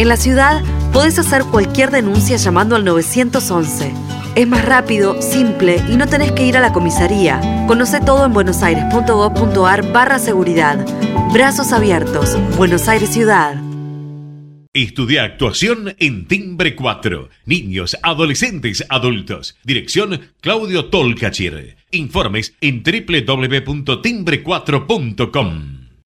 En la ciudad podés hacer cualquier denuncia llamando al 911. Es más rápido, simple y no tenés que ir a la comisaría. Conoce todo en buenosaires.gov.ar barra seguridad. Brazos abiertos. Buenos Aires Ciudad. Estudia actuación en Timbre 4. Niños, adolescentes, adultos. Dirección Claudio Tolcachir. Informes en www.timbre4.com.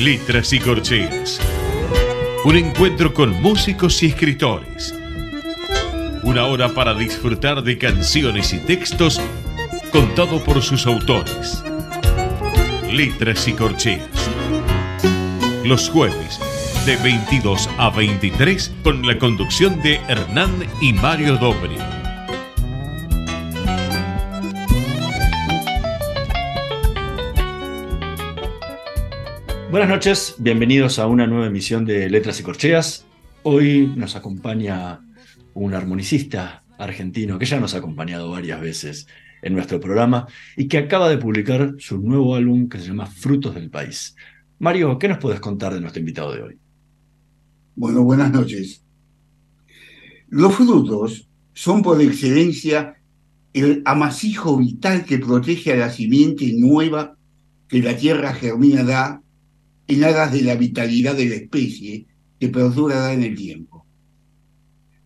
Letras y corcheas. Un encuentro con músicos y escritores. Una hora para disfrutar de canciones y textos contado por sus autores. Letras y corcheas. Los jueves de 22 a 23 con la conducción de Hernán y Mario Dobri. Buenas noches, bienvenidos a una nueva emisión de Letras y Corcheas. Hoy nos acompaña un armonicista argentino que ya nos ha acompañado varias veces en nuestro programa y que acaba de publicar su nuevo álbum que se llama Frutos del País. Mario, ¿qué nos puedes contar de nuestro invitado de hoy? Bueno, buenas noches. Los frutos son por excelencia el amasijo vital que protege a la simiente nueva que la tierra germina da en aras de la vitalidad de la especie que perdurará en el tiempo.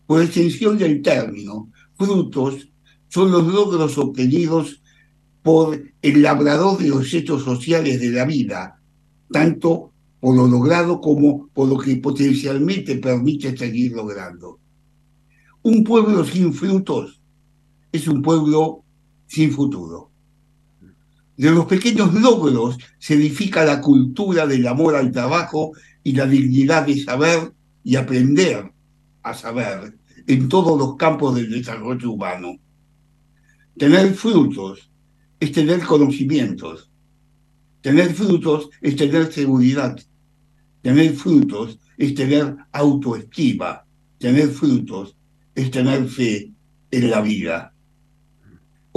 Por extensión del término, frutos son los logros obtenidos por el labrador de los hechos sociales de la vida, tanto por lo logrado como por lo que potencialmente permite seguir logrando. Un pueblo sin frutos es un pueblo sin futuro. De los pequeños logros se edifica la cultura del amor al trabajo y la dignidad de saber y aprender a saber en todos los campos del desarrollo humano. Tener frutos es tener conocimientos. Tener frutos es tener seguridad. Tener frutos es tener autoestima. Tener frutos es tener fe en la vida.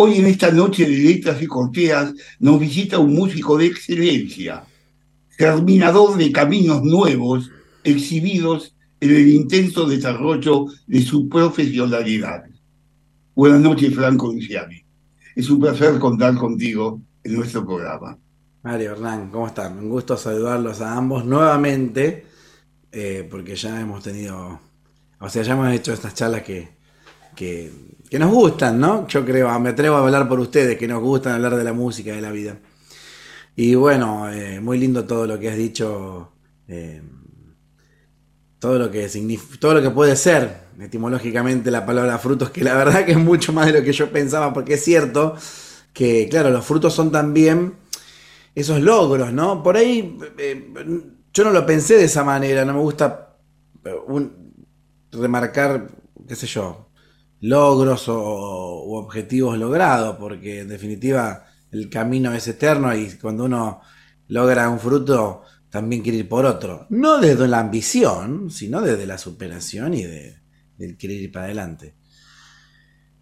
Hoy en esta noche de letras y corteas nos visita un músico de excelencia, germinador de caminos nuevos exhibidos en el intenso desarrollo de su profesionalidad. Buenas noches, Franco Luciani. Es un placer contar contigo en nuestro programa. Mario Hernán, ¿cómo están? Un gusto saludarlos a ambos nuevamente, eh, porque ya hemos tenido, o sea, ya hemos hecho estas charlas que, que que nos gustan, ¿no? Yo creo, me atrevo a hablar por ustedes, que nos gustan hablar de la música, de la vida. Y bueno, eh, muy lindo todo lo que has dicho, eh, todo, lo que todo lo que puede ser etimológicamente la palabra frutos, que la verdad que es mucho más de lo que yo pensaba, porque es cierto que, claro, los frutos son también esos logros, ¿no? Por ahí eh, yo no lo pensé de esa manera, no me gusta remarcar, qué sé yo, logros o, objetivos logrados, porque en definitiva el camino es eterno y cuando uno logra un fruto también quiere ir por otro. No desde la ambición, sino desde la superación y de, del querer ir para adelante.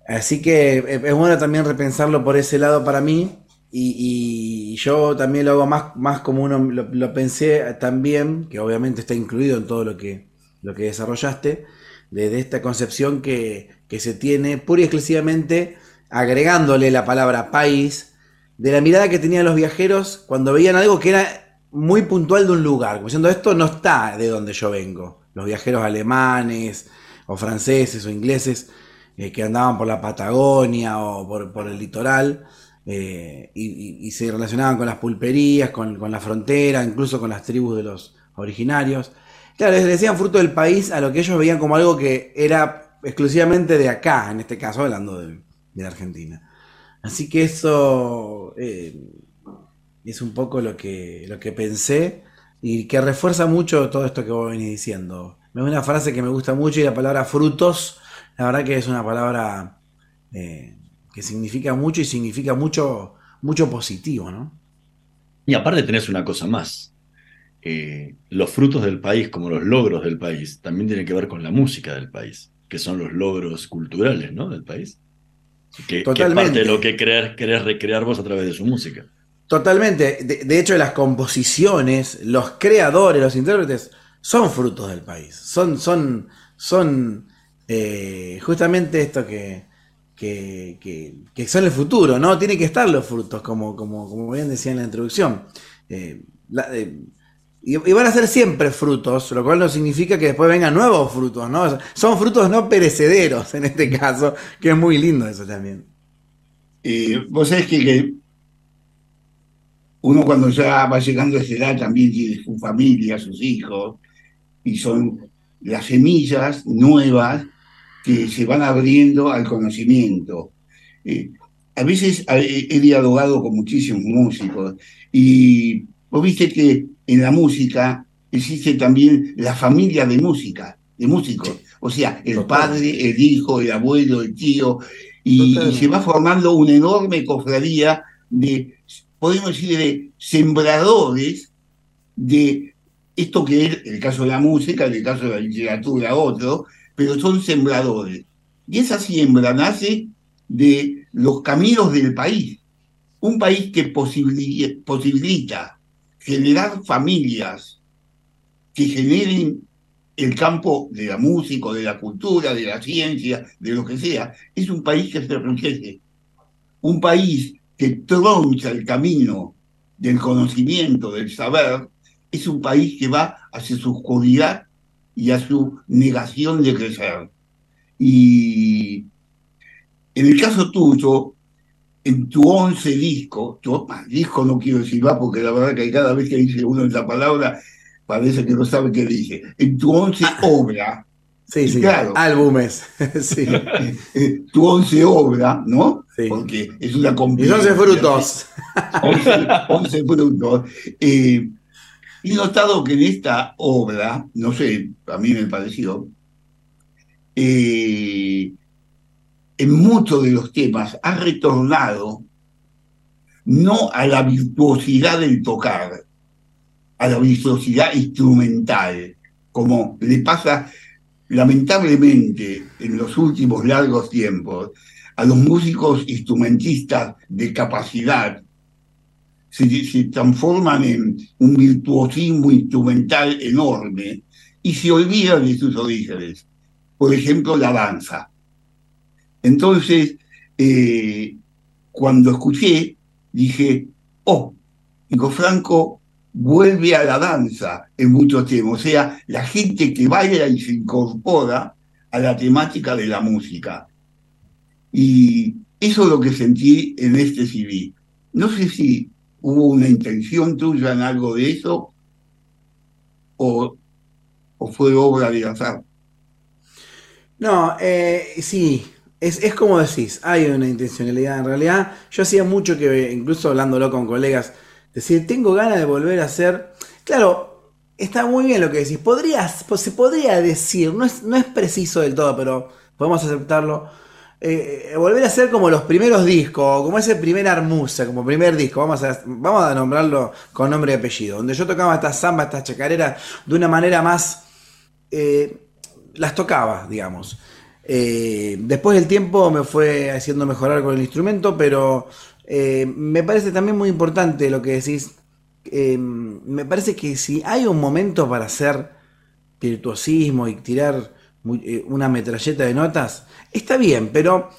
Así que es bueno también repensarlo por ese lado para mí. Y, yo también lo hago más, más como uno lo, pensé también, que obviamente está incluido en todo lo que, lo que desarrollaste, desde esta concepción que, que se tiene pura y exclusivamente agregándole la palabra país, de la mirada que tenían los viajeros cuando veían algo que era muy puntual de un lugar, como diciendo esto no está de donde yo vengo. Los viajeros alemanes o franceses o ingleses eh, que andaban por la Patagonia o por, el litoral eh, y, se relacionaban con las pulperías, con, con, la frontera, incluso con las tribus de los originarios. Claro, les decían fruto del país a lo que ellos veían como algo que era exclusivamente de acá, en este caso hablando de, Argentina. Así que eso eh, es un poco lo que, lo que pensé y que refuerza mucho todo esto que vos venís diciendo. una frase que me gusta mucho y la palabra frutos, la verdad que es una palabra eh, que significa mucho y significa mucho, mucho positivo, ¿no? Y aparte tenés una cosa más. Eh, los frutos del país, como los logros del país, también tienen que ver con la música del país, que son los logros culturales ¿no? del país. Que, Totalmente. parte de lo que querés, recrear vos a través de su música. Totalmente. De, hecho, las composiciones, los creadores, los intérpretes, son frutos del país. Son, son, son eh, justamente esto que, que, son el futuro, ¿no? Tienen que estar los frutos, como, como, como bien decía en la introducción. Eh, eh, y, van a ser siempre frutos, lo cual no significa que después vengan nuevos frutos, ¿no? Son frutos no perecederos en este caso, que es muy lindo eso también. Vos sabés que, uno cuando ya va llegando a esa edad también tiene su familia, sus hijos, y son las semillas nuevas que se van abriendo al conocimiento. Eh, a veces he dialogado con muchísimos músicos y vos viste que en la música existe también la familia de música, de músicos. O sea, el padre, el hijo, el abuelo, el tío, y, se va formando una enorme cofradía de, podemos decir, de sembradores de esto que es el caso de la música, en el caso de la literatura, otro, pero son sembradores. Y esa siembra nace de los caminos del país. Un país que posibilita generar familias que generen el campo de la música, de la cultura, de la ciencia, de lo que sea, es un país que se enriquece. Un país que troncha el camino del conocimiento, del saber, es un país que va hacia su oscuridad y a su negación de crecer. Y en el caso tuyo, en tu once disco, tu disco no quiero decir más porque la verdad que cada vez que dice uno esa palabra parece que no sabe qué dice. En tu once ah. obra. Sí, sí, claro, álbumes. sí. Eh, tu once obra, ¿no? Sí. Porque es una Y once frutos. once, frutos. Eh, He notado que en esta obra, no sé, a mí me pareció, eh, en muchos de los temas ha retornado no a la virtuosidad del tocar, a la virtuosidad instrumental, como le pasa lamentablemente en los últimos largos tiempos a los músicos instrumentistas de capacidad se, transforman en un virtuosismo instrumental enorme y se olvidan de sus orígenes. Por ejemplo, la danza. Entonces, eh, cuando escuché, dije, oh, Nico Franco vuelve a la danza en muchos temas, o sea, la gente que baila y se incorpora a la temática de la música. Y eso es lo que sentí en este CD. No sé si ¿Hubo una intención tuya en algo de eso? ¿O, fue obra de azar? No, eh, sí, es, es, como decís, hay una intencionalidad. En realidad, yo hacía mucho que, incluso hablándolo con colegas, decir, tengo ganas de volver a hacer. Claro, está muy bien lo que decís. Podrías, pues, se podría decir, no es, no es preciso del todo, pero podemos aceptarlo eh, volver a ser como los primeros discos, como ese primer Armusa, como primer disco, vamos a, vamos a nombrarlo con nombre y apellido, donde yo tocaba estas zambas, estas chacareras de una manera más... Eh, las tocaba, digamos. Eh, después del tiempo me fue haciendo mejorar con el instrumento, pero me parece también muy importante lo que decís. me parece que si hay un momento para hacer virtuosismo y tirar una metralleta de notas, Está bien, pero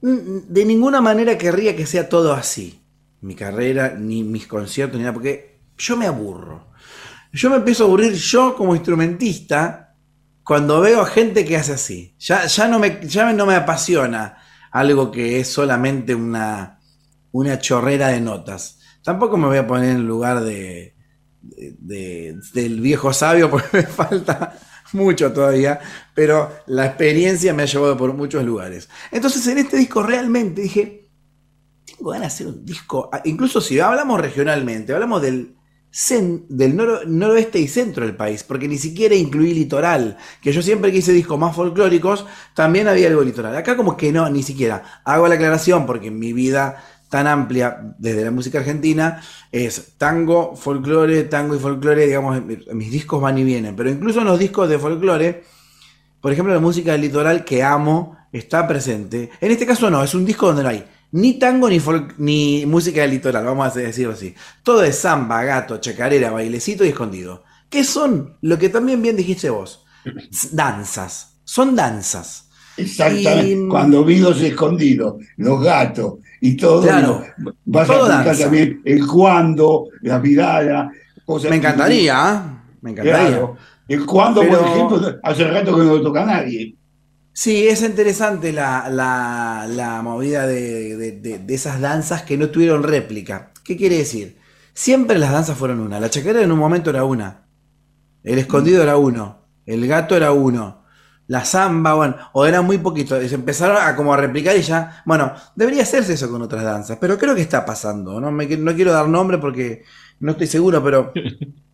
de ninguna manera querría que sea todo así. Mi carrera, ni mis conciertos, ni nada, porque yo me aburro. Yo me empiezo a aburrir yo como instrumentista cuando veo a gente que hace así. Ya, ya, no, me, ya no me apasiona algo que es solamente una, una chorrera de notas. Tampoco me voy a poner en lugar de, del viejo sabio porque me falta mucho todavía, pero la experiencia me ha llevado por muchos lugares. Entonces en este disco realmente dije, tengo ganas de hacer un disco, incluso si hablamos regionalmente, hablamos del, del noroeste y centro del país, porque ni siquiera incluí litoral, que yo siempre que hice discos más folclóricos, también había algo litoral. Acá como que no, ni siquiera. Hago la aclaración porque mi vida tan amplia desde la música argentina es tango, folclore, tango y folclore, digamos, mis discos van y vienen, pero incluso en los discos de folclore, por ejemplo, la música del litoral que amo está presente. En este caso no, es un disco donde no hay ni tango ni, ni música del litoral, vamos a decirlo así. Todo es samba, gato, chacarera, bailecito y escondido. ¿Qué son? Lo que también bien dijiste vos. Danzas. Son danzas. Exactamente. Cuando vi los escondidos, los gatos y todo, claro, vas a también el cuando, la mirada. Me encantaría, ¿eh? me encantaría. El cuando, por ejemplo, hace rato que no lo toca a nadie. Sí, es interesante la, movida de, esas danzas que no tuvieron réplica. ¿Qué quiere decir? Siempre las danzas fueron una. La chacarera en un momento era una. El escondido era uno. El gato era uno. La samba, bueno, o eran muy poquitos. Se empezaron a como a replicar y ya. Bueno, debería hacerse eso con otras danzas, pero creo que está pasando. No, no quiero dar nombre porque no estoy seguro, pero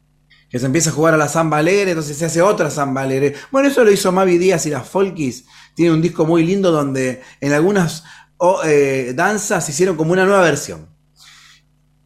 que se empieza a jugar a la samba entonces se hace otra samba. Bueno, eso lo hizo Mavi Díaz y las Folkis. Tiene un disco muy lindo donde en algunas eh, danzas hicieron como una nueva versión.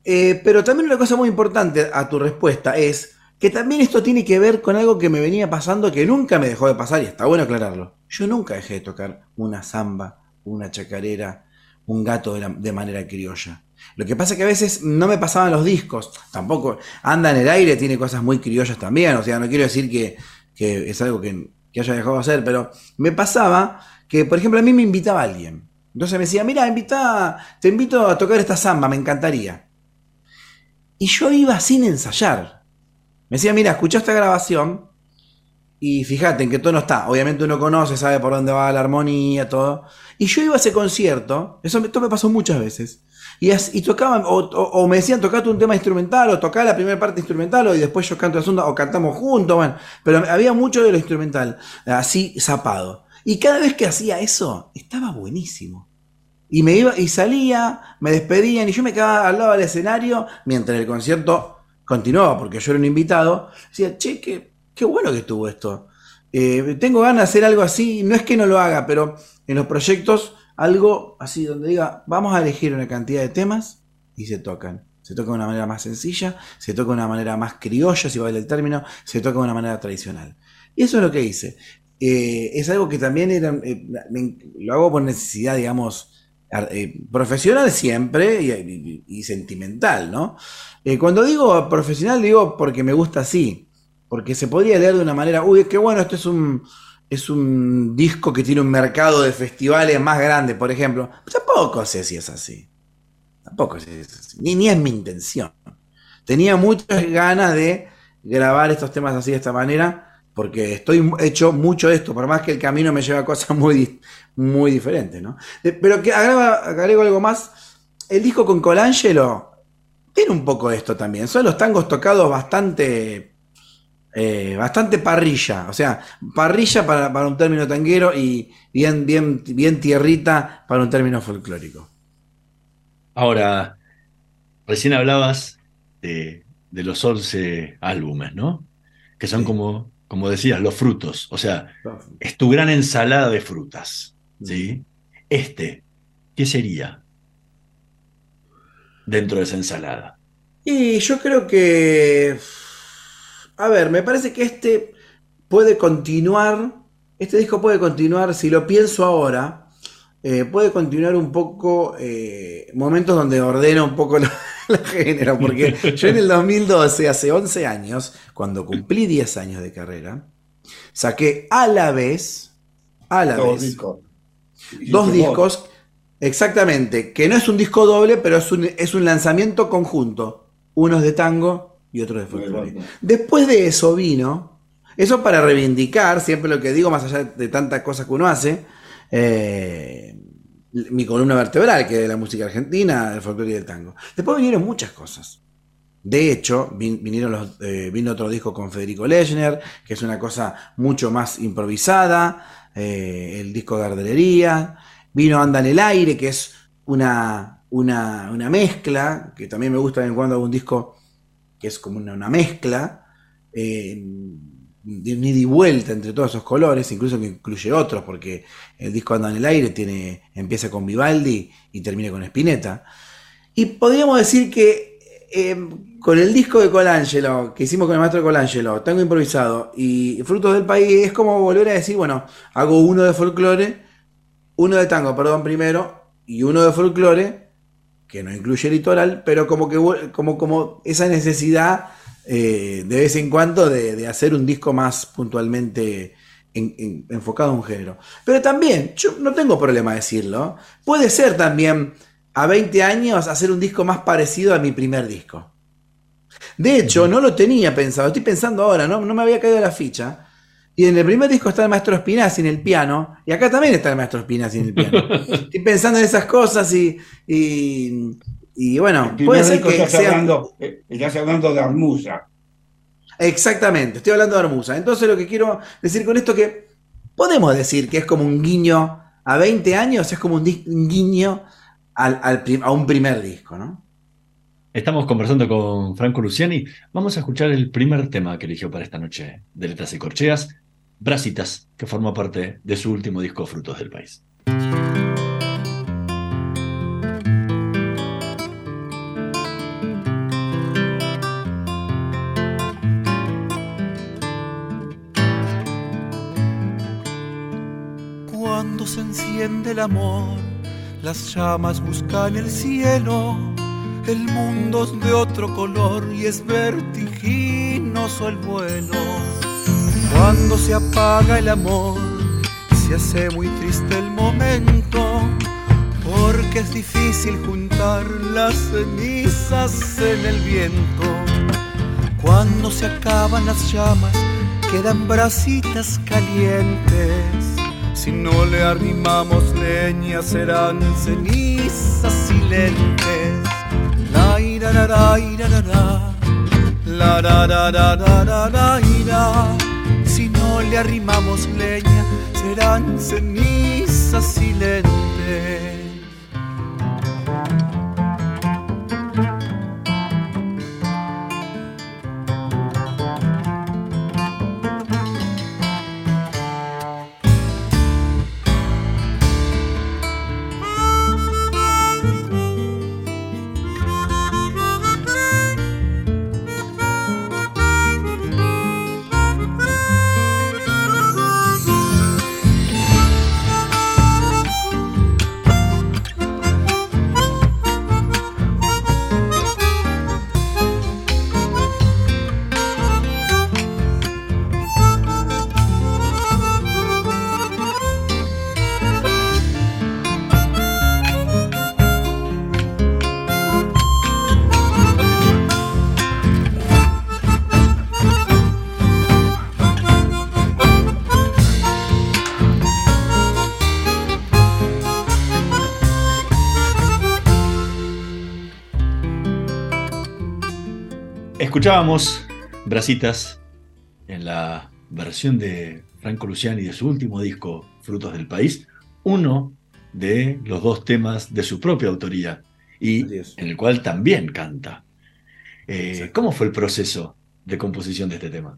Eh, pero también una cosa muy importante a tu respuesta es que también esto tiene que ver con algo que me venía pasando que nunca me dejó de pasar y está bueno aclararlo. Yo nunca dejé de tocar una samba, una chacarera, un gato de manera criolla. Lo que pasa es que a veces no me pasaban los discos, tampoco. Anda en el aire, tiene cosas muy criollas también, o sea, no quiero decir que, es algo que, haya dejado de hacer, pero me pasaba que, por ejemplo, a mí me invitaba alguien. Entonces me decía, mira, invita, te invito a tocar esta samba, me encantaría. Y yo iba sin ensayar. Me decía, mira, escucha esta grabación y fíjate en qué tono está. Obviamente uno conoce, sabe por dónde va la armonía, todo. Y yo iba a ese concierto, eso esto me pasó muchas veces. Y, tocaban, o, me decían, tocate un tema instrumental, o tocá la primera parte instrumental, o y después yo canto la segunda, o cantamos juntos, bueno. Pero había mucho de lo instrumental, así zapado. Y cada vez que hacía eso, estaba buenísimo. Y me iba, y salía, me despedían, y yo me quedaba al lado del escenario, mientras el concierto continuaba, porque yo era un invitado. Decía, che, qué, qué bueno que estuvo esto. Eh, tengo ganas de hacer algo así, no es que no lo haga, pero en los proyectos algo así donde diga, vamos a elegir una cantidad de temas y se tocan. Se toca de una manera más sencilla, se toca de una manera más criolla, si vale el término, se toca de una manera tradicional. Y eso es lo que hice. Eh, es algo que también era, eh, lo hago por necesidad, digamos, eh, profesional siempre y, sentimental, ¿no? cuando digo profesional, digo porque me gusta así, porque se podría leer de una manera, uy, qué bueno, esto es un, es un disco que tiene un mercado de festivales más grande, por ejemplo. tampoco sé si es así. Tampoco sé si es así. Ni, ni es mi intención. Tenía muchas ganas de grabar estos temas así de esta manera, porque estoy hecho mucho de esto, por más que el camino me lleva a cosas muy, muy diferentes, ¿no? Pero que agrego, algo más. El disco con Colangelo tiene un poco de esto también. Son los tangos tocados bastante eh, bastante parrilla, o sea, parrilla para, un término tanguero y bien, bien, bien tierrita para un término folclórico. Ahora, recién hablabas de, los 11 álbumes, ¿no? Que son como, como decías, los frutos, o sea, es tu gran ensalada de frutas, ¿sí? Este, ¿qué sería dentro de esa ensalada? Y yo creo que a ver, me parece que este puede continuar, este disco puede continuar, si lo pienso ahora, eh, puede continuar un poco eh, momentos donde ordeno un poco la, género, porque yo en el 2012, hace 11 años, cuando cumplí 10 años de carrera, saqué a la vez, a la dos vez, discos. dos discos, exactamente, que no es un disco doble, pero es un, es un lanzamiento conjunto. Uno es de tango y otro de folclore. Después de eso vino, eso para reivindicar, siempre lo que digo, más allá de tantas cosas que uno hace, eh, mi columna vertebral, que es de la música argentina, del folclore y del tango. Después vinieron muchas cosas. De hecho, vinieron los, eh, vino otro disco con Federico Lechner, que es una cosa mucho más improvisada, eh, el disco de Ardelería, vino Anda en el aire, que es una, una, una mezcla, que también me gusta en cuando hago un disco que es como una, mezcla, eh, de ida y vuelta entre todos esos colores, incluso que incluye otros, porque el disco anda en el aire, tiene, empieza con Vivaldi y termina con Spinetta. Y podríamos decir que eh, con el disco de Colangelo, que hicimos con el maestro Colangelo, Tango Improvisado y Frutos del País, es como volver a decir, bueno, hago uno de folclore, uno de tango, perdón, primero, y uno de folclore, que no incluye litoral, pero como que como, como esa necesidad eh, de vez en cuando de, hacer un disco más puntualmente enfocado a un género. Pero también, yo no tengo problema decirlo, puede ser también a 20 años hacer un disco más parecido a mi primer disco. De hecho, no lo tenía pensado, estoy pensando ahora, no, no me había caído la ficha. Y en el primer disco está el maestro Spinazzi en el piano, y acá también está el maestro Spinazzi en el piano. estoy pensando en esas cosas y, y bueno, puede ser que estás, hablando, eh, estás hablando de Armusa. Exactamente, estoy hablando de Armusa. Entonces lo que quiero decir con esto es que podemos decir que es como un guiño a 20 años, es como un, guiño al, a un primer disco, ¿no? Estamos conversando con Franco Luciani. Vamos a escuchar el primer tema que eligió para esta noche de Letras y Corcheas, Brasitas, que forma parte de su último disco Frutos del País. se enciende el amor, las llamas buscan el cielo, el mundo es de otro color y es vertiginoso el vuelo. Cuando se apaga el amor, se hace muy triste el momento, porque es difícil juntar las cenizas en el viento. Cuando se acaban las llamas, quedan brasitas calientes si no le arrimamos leña serán cenizas silentes. La ira la ira la la la la la ira. Le arrimamos leña serán cenizas silentes. Escuchábamos Brasitas en la versión de Franco Luciani de su último disco, Frutos del País, uno de los dos temas de su propia autoría y en el cual también canta. Eh, ¿Cómo fue el proceso de composición de este tema?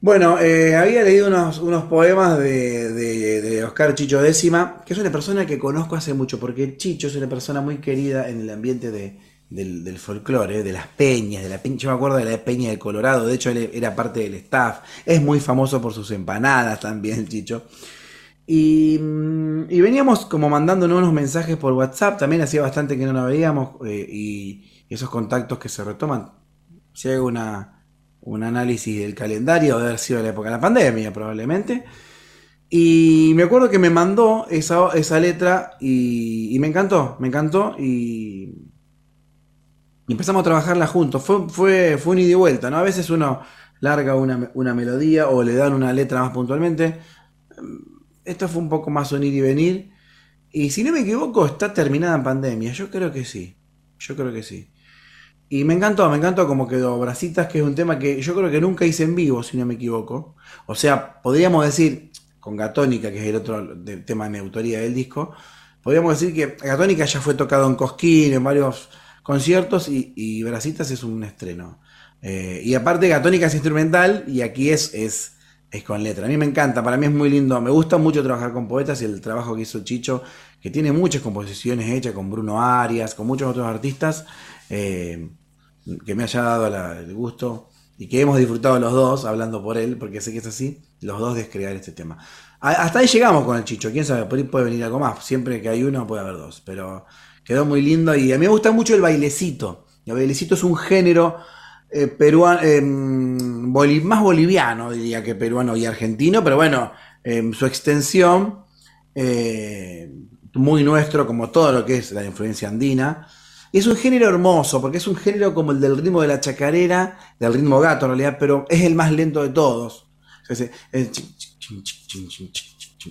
Bueno, eh, había leído unos, poemas de, de, Oscar Chicho Décima, que es una persona que conozco hace mucho, porque Chicho es una persona muy querida en el ambiente de, del, folclore, de las peñas, de la peña, yo me acuerdo de la peña de Colorado, de hecho era parte del staff, es muy famoso por sus empanadas también Chicho. Y, mm, veníamos como mandándonos unos mensajes por WhatsApp, también hacía bastante que no nos veíamos eh, y esos contactos que se retoman. Si hago una, un análisis del calendario, debe haber sido la época de la pandemia probablemente. Y me acuerdo que me mandó esa, esa letra y, y me encantó, me encantó y, y empezamos a trabajarla juntos. Fue, fue, fue un ida y vuelta, ¿no? A veces uno larga una, melodía o le dan una letra más puntualmente. Esto fue un poco más un ir y venir. Y si no me equivoco, está terminada en pandemia. Yo creo que sí. Yo creo que sí. Y me encantó, me encantó como quedó. Bracitas, que es un tema que yo creo que nunca hice en vivo, si no me equivoco. O sea, podríamos decir, con Gatónica, que es el otro tema de mi autoría del disco, podríamos decir que Gatónica ya fue tocado en Cosquín, en varios conciertos y, y Bracitas es un estreno. Eh, y aparte Gatónica es instrumental y aquí es, es, es con letra. A mí me encanta, para mí es muy lindo. Me gusta mucho trabajar con poetas y el trabajo que hizo Chicho, que tiene muchas composiciones hechas con Bruno Arias, con muchos otros artistas, eh, que me haya dado el gusto y que hemos disfrutado los dos, hablando por él, porque sé que es así, los dos de crear este tema. A- hasta ahí llegamos con el Chicho, quién sabe, por ahí puede venir algo más. Siempre que hay uno puede haber dos, pero quedó muy lindo y a mí me gusta mucho el bailecito. El bailecito es un género eh, peruano, más boliviano, diría que peruano y argentino, pero bueno, en su extensión, eh, muy nuestro, como todo lo que es la influencia andina. Y es un género hermoso, porque es un género como el del ritmo de la chacarera, del ritmo gato en realidad, pero es el más lento de todos. Es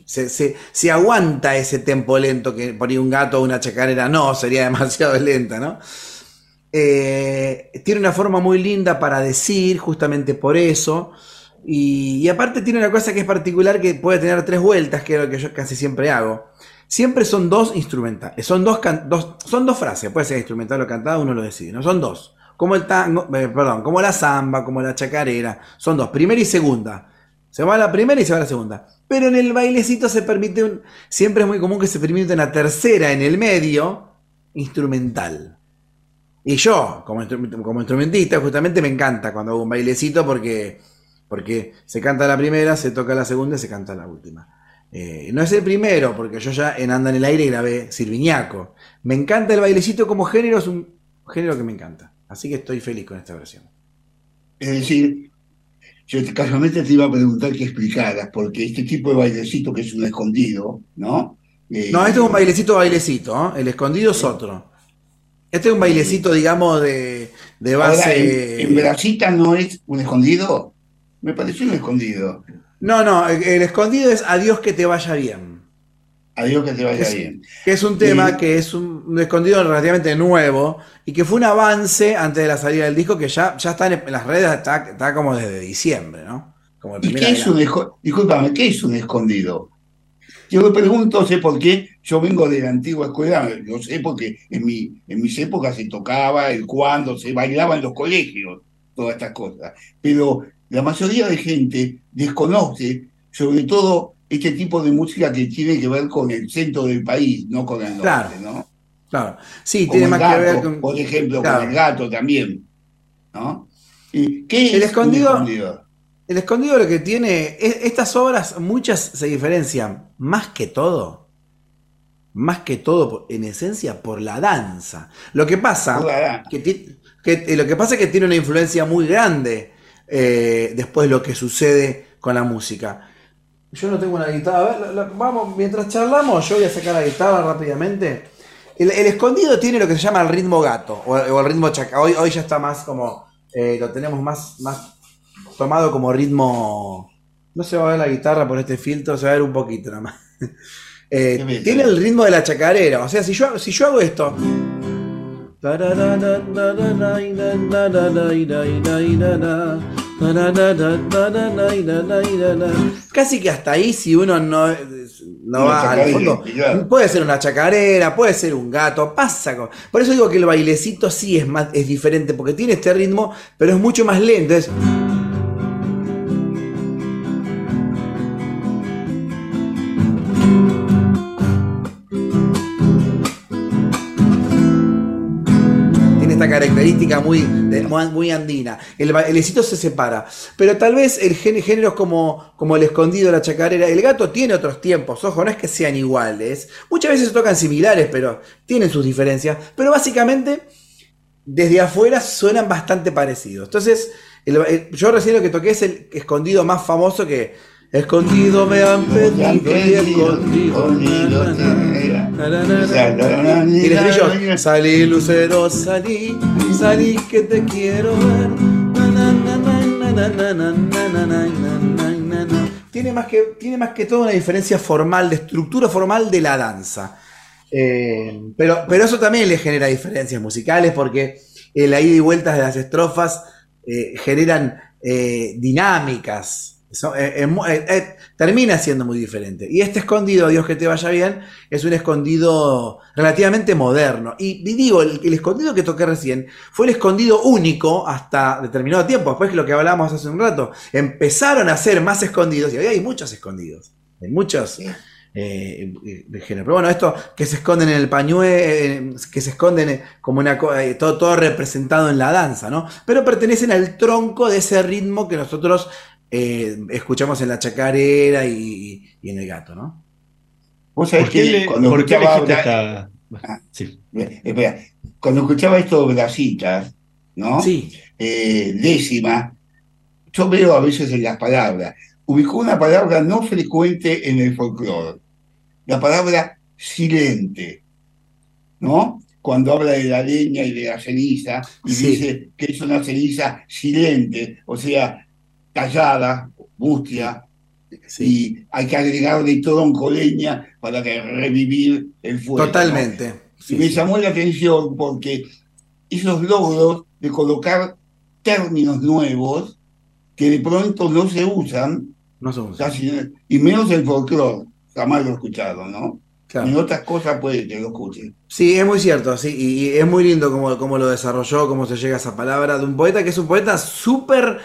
Se- aguanta ese tempo lento que ahí un gato o una chacarera no, sería demasiado lenta, ¿no? Eh, tiene una forma muy linda para decir, justamente por eso. Y, aparte tiene una cosa que es particular que puede tener tres vueltas, que es lo que yo casi siempre hago. Siempre son dos instrumentales, son dos, son dos frases, puede ser instrumental o cantada, uno lo decide, no son dos. Como el tango, eh, perdón, como la samba, como la chacarera, son dos, primera y segunda. Se va a la primera y se va a la segunda. Pero en el bailecito se permite un, siempre es muy común que se permite una tercera en el medio, instrumental. Y yo, como, como instrumentista, justamente me encanta cuando hago un bailecito porque, porque se canta la primera, se toca la segunda y se canta la última. Eh, no es el primero, porque yo ya en Anda en el Aire grabé Sirviñaco. Me encanta el bailecito como género, es un género que me encanta. Así que estoy feliz con esta versión. Es decir, yo te- casualmente te iba a preguntar que explicaras, porque este tipo de bailecito que es un escondido, ¿no? Eh, No, este es un bailecito, bailecito, ¿eh? el escondido es otro. Este es un bailecito, digamos, de, de ahora, base. en, en Brasita no es un escondido. Me pareció un escondido. No, no, el, el escondido es adiós que te vaya bien. Adiós que te vaya Es- bien. Que es un tema Y- que es un, un escondido relativamente nuevo y que fue un avance antes de la salida del disco que ya, ya está en, en las redes, está, está como desde diciembre, ¿no? Como el ¿Y qué es un? Discúlpame, ¿qué es un escondido? Yo me pregunto, sé por qué, yo vengo de la antigua escuela, lo sé porque en, mi, en mis épocas se tocaba, el cuando, se bailaba en los colegios, todas estas cosas. Pero la mayoría de gente desconoce, sobre todo, este tipo de música que tiene que ver con el centro del país, no con el norte, Claro. ¿no? Claro, sí, Como tiene más gato, que ver con. por ejemplo, Claro. con el gato también, ¿no? ¿Y ¿Qué El es escondido- un escondido? El escondido lo que tiene, es- estas obras, muchas se diferencian más que todo, más que todo en esencia por la danza. Lo que pasa, que, ti- que- eh, lo que pasa es que tiene una influencia muy grande eh, después lo que sucede con la música. Yo no tengo una guitarra, a ver, la- la- vamos, mientras charlamos, yo voy a sacar la guitarra rápidamente. El, el escondido tiene lo que se llama el ritmo gato, o, o el ritmo chaca. Hoy, hoy ya está más como, eh, lo tenemos más, más tomado como ritmo. No se va a ver la guitarra por este filtro, se va a ver un poquito nada más. Eh, tiene el ritmo de la chacarera, o sea, si yo, si yo hago esto. Casi que hasta ahí, si uno no, no va al fondo, puede ser una chacarera, puede ser un gato, pasa. con- Por eso digo que el bailecito sí es más, es diferente, porque tiene este ritmo, pero es mucho más lento. Es, característica muy, muy andina. El bailecito se separa. Pero tal vez el gén- géneros como, como el escondido, la chacarera, el gato tiene otros tiempos. Ojo, no es que sean iguales. Muchas veces se tocan similares, pero tienen sus diferencias. Pero básicamente, desde afuera suenan bastante parecidos. Entonces, yo recién lo que toqué es el escondido más famoso que. Escondido me han pedido y escondido. Y el estribillo. Salí, lucero, salí, salí que te quiero ver. Tiene más, que, tiene más que todo una diferencia formal, de estructura formal de la danza. Pero, pero eso también le genera diferencias musicales porque eh, la ida y vueltas de las estrofas generan dinámicas eso, eh, eh, eh, termina siendo muy diferente. Y este escondido, Dios que te vaya bien, es un escondido relativamente moderno. Y, y digo, el, el escondido que toqué recién fue el escondido único hasta determinado tiempo. Después que lo que hablábamos hace un rato, empezaron a ser más escondidos y hoy hay muchos escondidos. Hay muchos. eh, de género. Pero bueno, esto que se esconden en el pañuelo, que se esconden como una eh, todo, todo representado en la danza, ¿no? Pero pertenecen al tronco de ese ritmo que nosotros eh, escuchamos en la chacarera y, y en el gato, ¿no? Vos sabés ¿Por qué, que le- cuando por qué escuchaba hablar- esta- Sí. Eh, espera, cuando escuchaba esto de Brasitas, ¿no? Sí, Eh, décima, yo veo a veces en las palabras, ubicó una palabra no frecuente en el folclore, la palabra silente, ¿no? Cuando habla de la leña y de la ceniza, y Sí. dice que es una ceniza silente, o sea, tallada, mustia, sí. y hay que agregarle tronco leña para que revivir el fuego. ¿no? Totalmente. Sí, Y me sí. llamó la atención porque esos logros de colocar términos nuevos que de pronto no se usan, No somos. casi, y menos el folclore, jamás lo he escuchado, ¿no? Claro. En otras cosas puede que lo escuchen. Sí, es muy cierto, sí, y, y es muy lindo cómo, cómo lo desarrolló, cómo se llega a esa palabra de un poeta que es un poeta súper...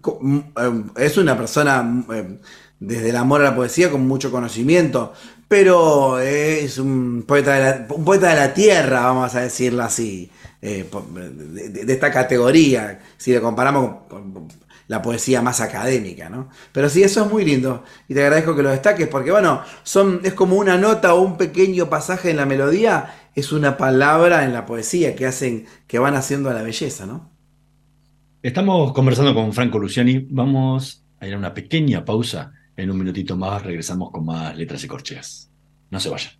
co- m- eh, Es una persona eh, desde el amor a la poesía con mucho conocimiento, pero es un poeta de la, poeta de la tierra, vamos a decirlo así, eh, de, esta categoría, si lo comparamos con la poesía más académica, ¿no? Pero sí, eso es muy lindo y te agradezco que lo destaques porque, bueno, son, es como una nota o un pequeño pasaje en la melodía, es una palabra en la poesía que hacen, que van haciendo a la belleza, ¿no? Estamos conversando con Franco Luciani. Vamos a ir a una pequeña pausa. En un minutito más regresamos con más letras y corcheas. No se vayan.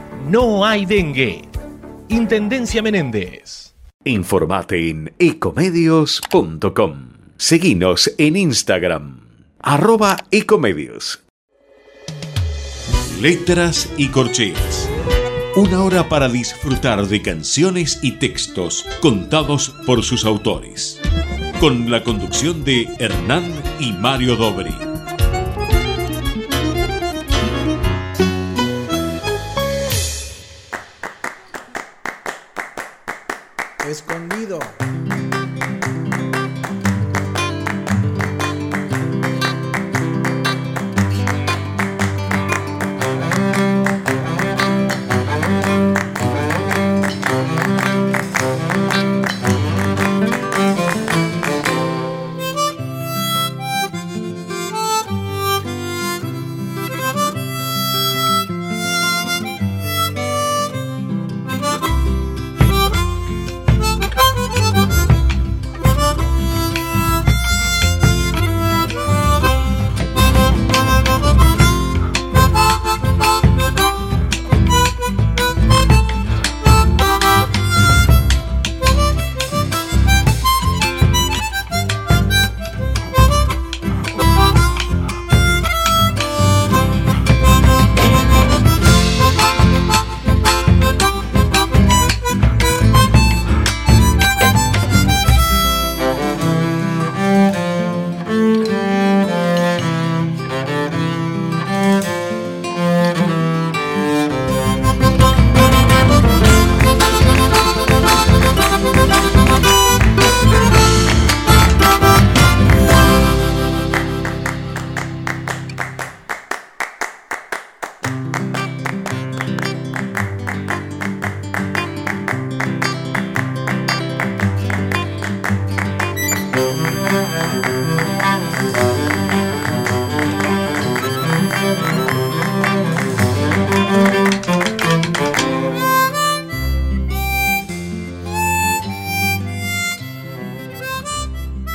no hay dengue. Intendencia Menéndez. Informate en ecomedios.com. Seguinos en Instagram, arroba ecomedios. Letras y corcheas. Una hora para disfrutar de canciones y textos contados por sus autores. Con la conducción de Hernán y Mario Dobri. Escondido.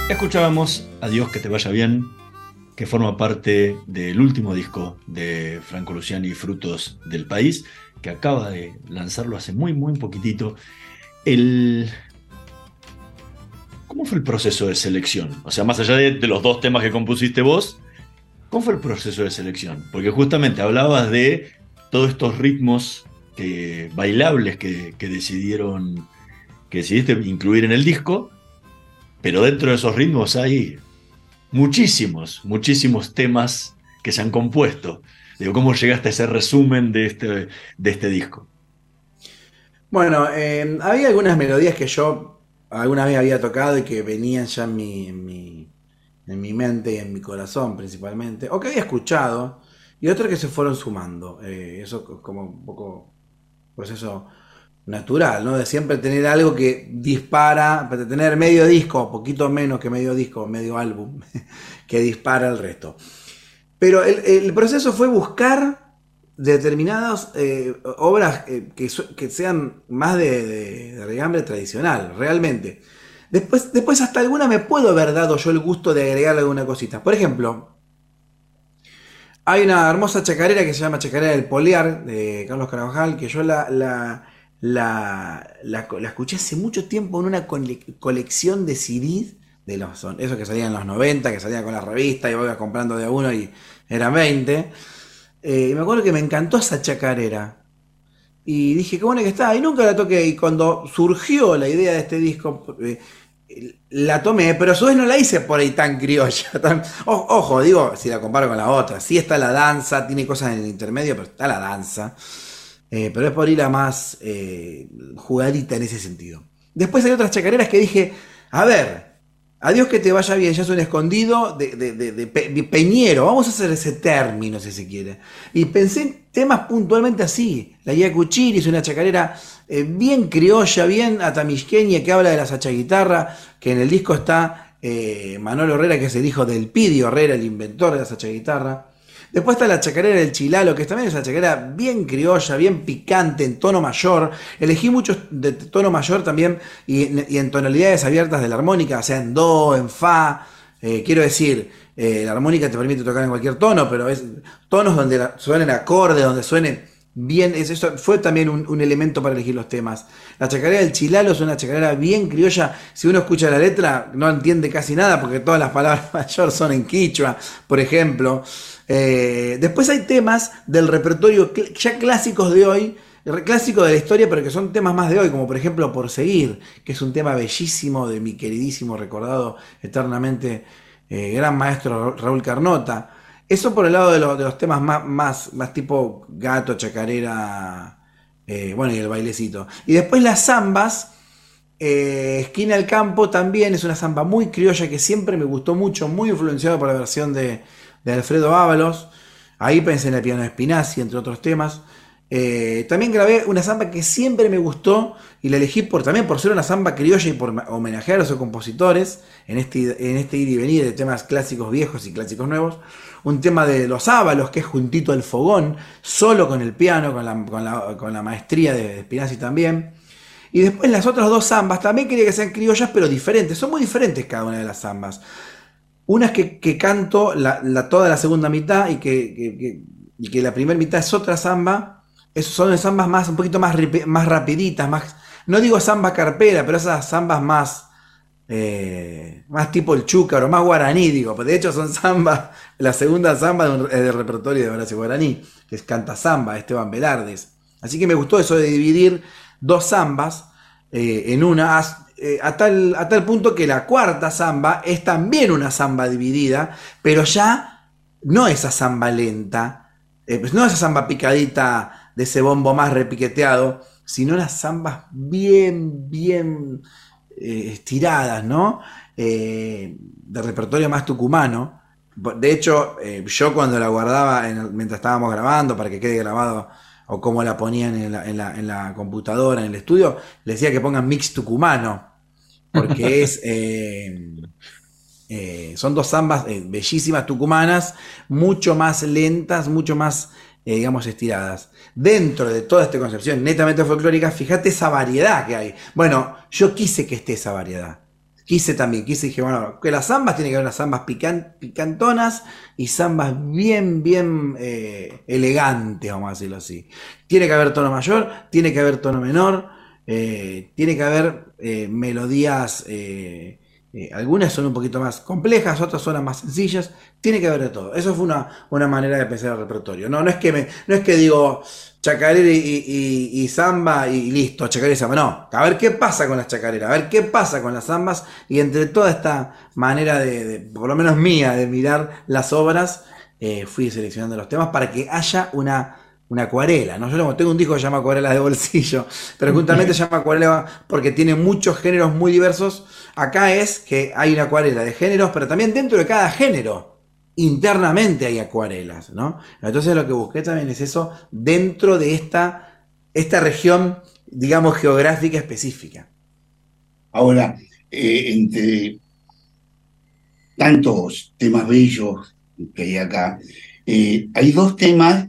Escuchábamos Adiós que te vaya bien, que forma parte del último disco de Franco Luciani, Frutos del País, que acaba de lanzarlo hace muy, muy poquitito. El... ¿Cómo fue el proceso de selección? O sea, más allá de, los dos temas que compusiste vos, ¿cómo fue el proceso de selección? Porque justamente hablabas de todos estos ritmos que- bailables que, que decidieron, que decidiste incluir en el disco, pero dentro de esos ritmos hay muchísimos, muchísimos temas que se han compuesto. Digo, ¿cómo llegaste a ese resumen de este, de este disco? Bueno, eh, había algunas melodías que yo alguna vez había tocado y que venían ya en mi, en mi, en mi mente y en mi corazón principalmente, o que había escuchado, y otras que se fueron sumando. Eh, eso co- como un poco proceso natural, ¿no? De siempre tener algo que dispara, de tener medio disco, poquito menos que medio disco, medio álbum, que dispara el resto. Pero el, proceso fue buscar determinadas eh, obras eh, que, que sean más de, de, regambre tradicional, realmente. Después, después hasta alguna me puedo haber dado yo el gusto de agregarle alguna cosita. Por ejemplo, hay una hermosa chacarera que se llama Chacarera del Poliar, de Carlos Carabajal, que yo la, la, la- escuché hace mucho tiempo en una cole- colección de CDs, de los, esos que salían en los 90, que salían con la revista y ibas comprando de uno y eran 20. Eh, me acuerdo que me encantó esa chacarera. Y dije, qué buena que está. Y nunca la toqué. Y cuando surgió la idea de este disco, eh, la tomé, pero a su vez no la hice por ahí tan criolla. ojo, digo, si la comparo con la otra. Sí está la danza, tiene cosas en el intermedio, pero está la danza. Eh, pero es por ir a más eh, jugadita en ese sentido. Después hay otras chacareras que dije, a ver, adiós que te vaya bien, ya es un escondido de, de- de- de pe- de peñero, vamos a hacer ese término si se quiere. Y pensé en temas puntualmente así. La guía Cuchiri es una chacarera eh, bien criolla, bien atamisqueña, que habla de la sacha guitarra, que en el disco está Manuel Herrera, que es el hijo del Pidi Herrera, el inventor de la sacha guitarra. Después está la chacarera del Chilalo, que también es una chacarera bien criolla, bien picante, en tono mayor. Elegí muchos de tono mayor también y, en tonalidades abiertas de la armónica, o sea, en do, en fa. Eh, quiero decir, eh, la armónica te permite tocar en cualquier tono, pero es tonos donde suenen acordes, donde suene bien. es- eso fue también un, un elemento para elegir los temas. La chacarera del Chilalo es una chacarera bien criolla. Si uno escucha la letra, no entiende casi nada porque todas las palabras mayor son en quichua, por ejemplo. Eh, después hay temas del repertorio ya clásicos de hoy, clásicos de la historia, pero que son temas más de hoy, como por ejemplo Por Seguir, que es un tema bellísimo de mi queridísimo, recordado eternamente, eh, gran maestro Ra- Raúl Carnota. Eso por el lado de, lo- de los temas más, más, más tipo gato, chacarera, eh, bueno, y el bailecito. Y después las zambas. Esquina al Campo también es una samba muy criolla que siempre me gustó mucho, muy influenciado por la versión de, de Alfredo Ábalos. Ahí pensé en el piano de Spinazzi, entre otros temas. Eh, también grabé una samba que siempre me gustó y la elegí por, también por ser una samba criolla y por homenajear a los compositores en este, en este ir y venir de temas clásicos viejos y clásicos nuevos. Un tema de los Ábalos, que es juntito al fogón, solo con el piano, con la, con la- con la maestría de Spinazzi también. Y después las otras dos zambas también quería que sean criollas, pero diferentes. Son muy diferentes cada una de las zambas. Una es que, canto la, toda la segunda mitad y que, y que la primera mitad es otra zamba. Esos son zambas más, un poquito más, más rapiditas, más. No digo zamba carpera, pero esas zambas más. eh, más tipo el chúcaro, más guaraní, digo. De hecho, son zambas. La segunda es del repertorio de Horacio Guaraní, que es Canta Zamba, Esteban Velardes. Así que me gustó eso de dividir dos zambas eh, en una, eh, a, tal, a punto que la cuarta zamba es también una zamba dividida, pero ya no esa zamba lenta, pues no esa zamba picadita de ese bombo más repiqueteado, sino las zambas bien, bien eh, estiradas, ¿no? Eh, de repertorio más tucumano. De hecho, yo cuando la guardaba en mientras estábamos grabando, para que quede grabado, o como la ponían en la, en la- en la computadora, en el estudio, le decía que pongan mix tucumano, porque es... eh, eh, son dos zambas eh, bellísimas tucumanas, mucho más lentas, mucho más, eh, digamos, estiradas. Dentro de toda esta concepción netamente folclórica, fíjate esa variedad que hay. Bueno, yo quise que esté esa variedad. Quise también, quise dije, bueno, que las zambas tiene que haber unas zambas pican- picantonas y zambas bien, bien eh, elegantes, vamos a decirlo así. Tiene que haber tono mayor, tiene que haber tono menor, eh, tiene que haber eh, melodías, eh, algunas son un poquito más complejas, otras son más sencillas, tiene que haber de todo. Eso fue una, una manera de pensar el repertorio. No, no es que no es que digo chacarera y, y- y- y samba y listo, chacarera y samba. No, a ver qué pasa con las chacareras, a ver qué pasa con las zambas y entre toda esta manera de, de, por lo menos mía, de mirar las obras, eh, fui seleccionando los temas para que haya una, una acuarela. ¿no? Yo tengo- un disco que se llama Acuarela de Bolsillo, pero justamente se llama Acuarela porque tiene muchos géneros muy diversos. Acá es que hay una acuarela de géneros, pero también dentro de cada género internamente hay acuarelas, ¿no? Entonces lo que busqué también es eso dentro de esta, esta región, digamos, geográfica específica. Ahora, eh, entre tantos temas bellos que hay acá, eh, hay dos temas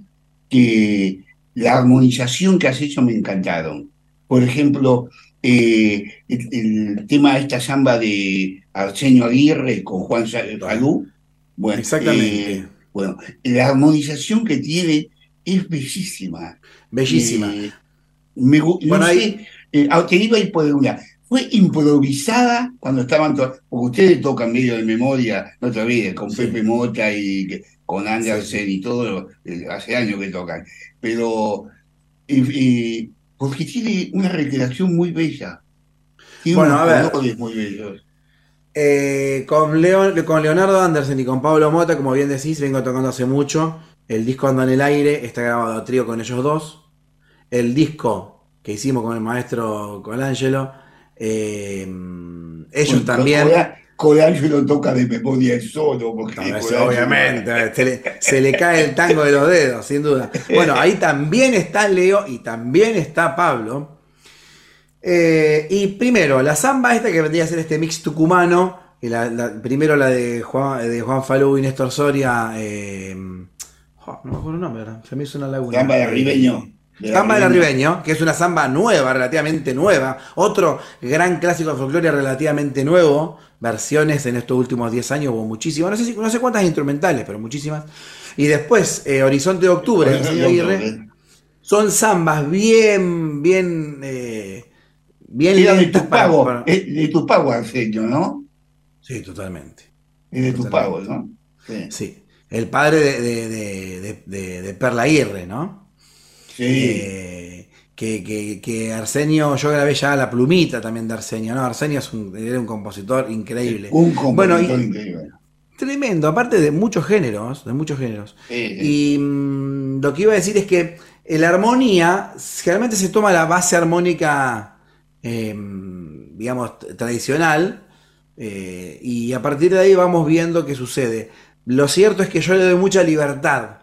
que la armonización que has hecho me encantaron. Por ejemplo, eh, el, el tema de esta samba de Arsenio Aguirre con Juan Falú. Bueno, Exactamente. eh, bueno, la armonización que tiene es bellísima. Bellísima. Eh, me no Bueno, sé, ahí- te iba a ir por una. Fue improvisada cuando estaban porque ustedes tocan medio de memoria, no te olvides, con Sí. Pepe Mota y con Andersen y todo, eh, hace años que tocan. Pero, eh, porque tiene una recreación muy bella. Tiene Bueno, unos a ver. colores muy bellos. Eh, con, Leon- con Leonardo Andersen y con Pablo Mota, como bien decís, vengo tocando hace mucho. El disco anda en el aire, está grabado a trío con ellos dos. El disco que hicimos con el maestro Colangelo, eh, ellos también. Cola- Colangelo toca de memoria el solo, porque No, eso obviamente, se le, se le cae el tango de los dedos, sin duda. Bueno, ahí también está Leo y también está Pablo. Eh, y primero, la samba esta que vendría a ser este mix tucumano, y la- la- primero la de Juan, de Juan Falú y Néstor Soria, eh, oh, no me acuerdo el nombre, se me hizo una laguna. Samba de Arribeño. De Samba del Arribeño. Que es una samba nueva, relativamente nueva. Otro gran clásico de folclore relativamente nuevo. Versiones en estos últimos 10 años hubo muchísimas. No sé, si- no sé cuántas instrumentales, pero muchísimas. Y después, eh, Horizonte de Octubre, de Aguirre. Son zambas bien, bien, eh, bien Era de lentas tu para- de tu pago, Arsenio, ¿no? Sí, totalmente. Es de tu Totalmente. pago, ¿no? Sí. Sí. El padre de- de Perla Aguirre, ¿no? Sí. Eh, que, que- que Arsenio, yo grabé ya la plumita también de Arsenio, ¿no? Arsenio es un, era un compositor increíble. Un compositor Bueno, y- increíble. Tremendo, aparte de muchos géneros, de muchos géneros. Sí, sí. Y mm, lo que iba a decir es que la armonía, generalmente se toma la base armónica, eh, digamos, tradicional, eh, y a partir de ahí vamos viendo qué sucede. Lo cierto es que yo le doy mucha libertad,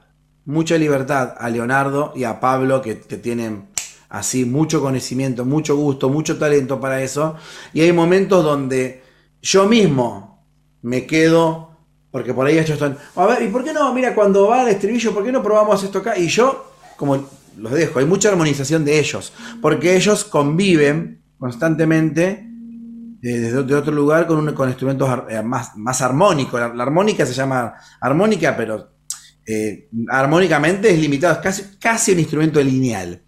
mucha libertad a Leonardo y a Pablo, que, tienen así mucho conocimiento, mucho gusto, mucho talento para eso. Y hay momentos donde yo mismo me quedo, porque por ahí ellos están, a ver, ¿y por qué no? Mira, cuando va al estribillo, ¿por qué no probamos esto acá? Y yo, como los dejo, hay mucha armonización de ellos, porque ellos conviven constantemente eh, desde de otro lugar con, un- con instrumentos eh, más, más armónicos. La armónica se llama armónica, pero eh, armónicamente es limitado, es casi, casi un instrumento lineal.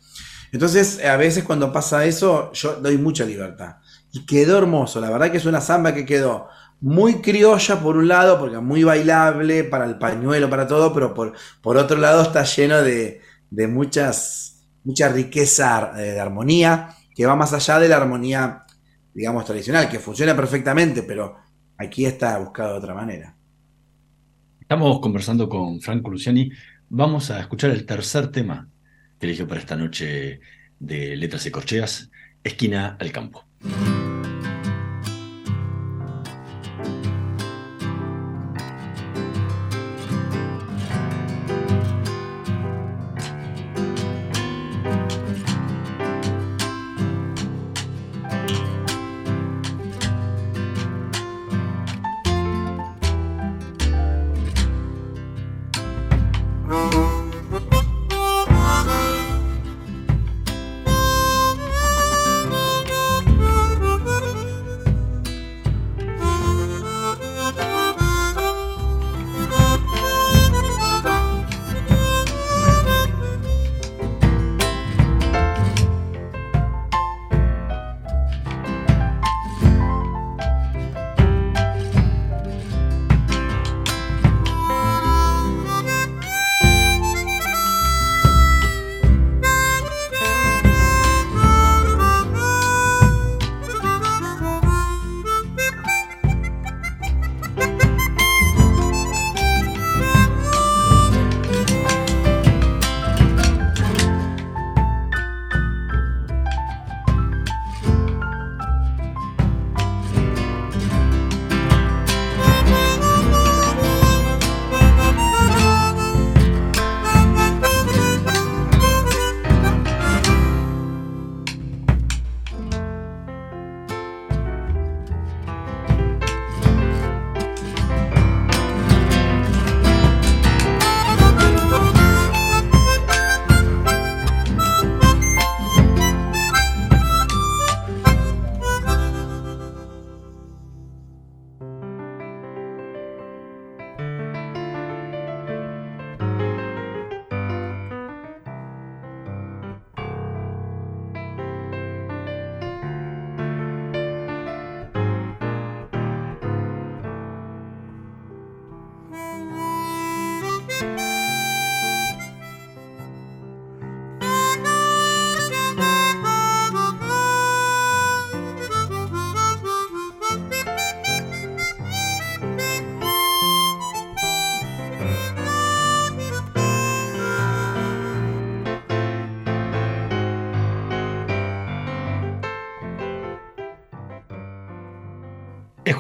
Entonces, a veces cuando pasa eso, yo doy mucha libertad. Y quedó hermoso, la verdad que es una samba que quedó muy criolla por un lado, porque muy bailable para el pañuelo, para todo, pero por, por otro lado está lleno de, de muchas, mucha riqueza eh, de armonía, que va más allá de la armonía, digamos, tradicional, que funciona perfectamente, pero aquí está buscado de otra manera. Estamos conversando con Franco Luciani. Vamos a escuchar el tercer tema que eligió para esta noche de Letras y Corcheas, Esquina al Campo.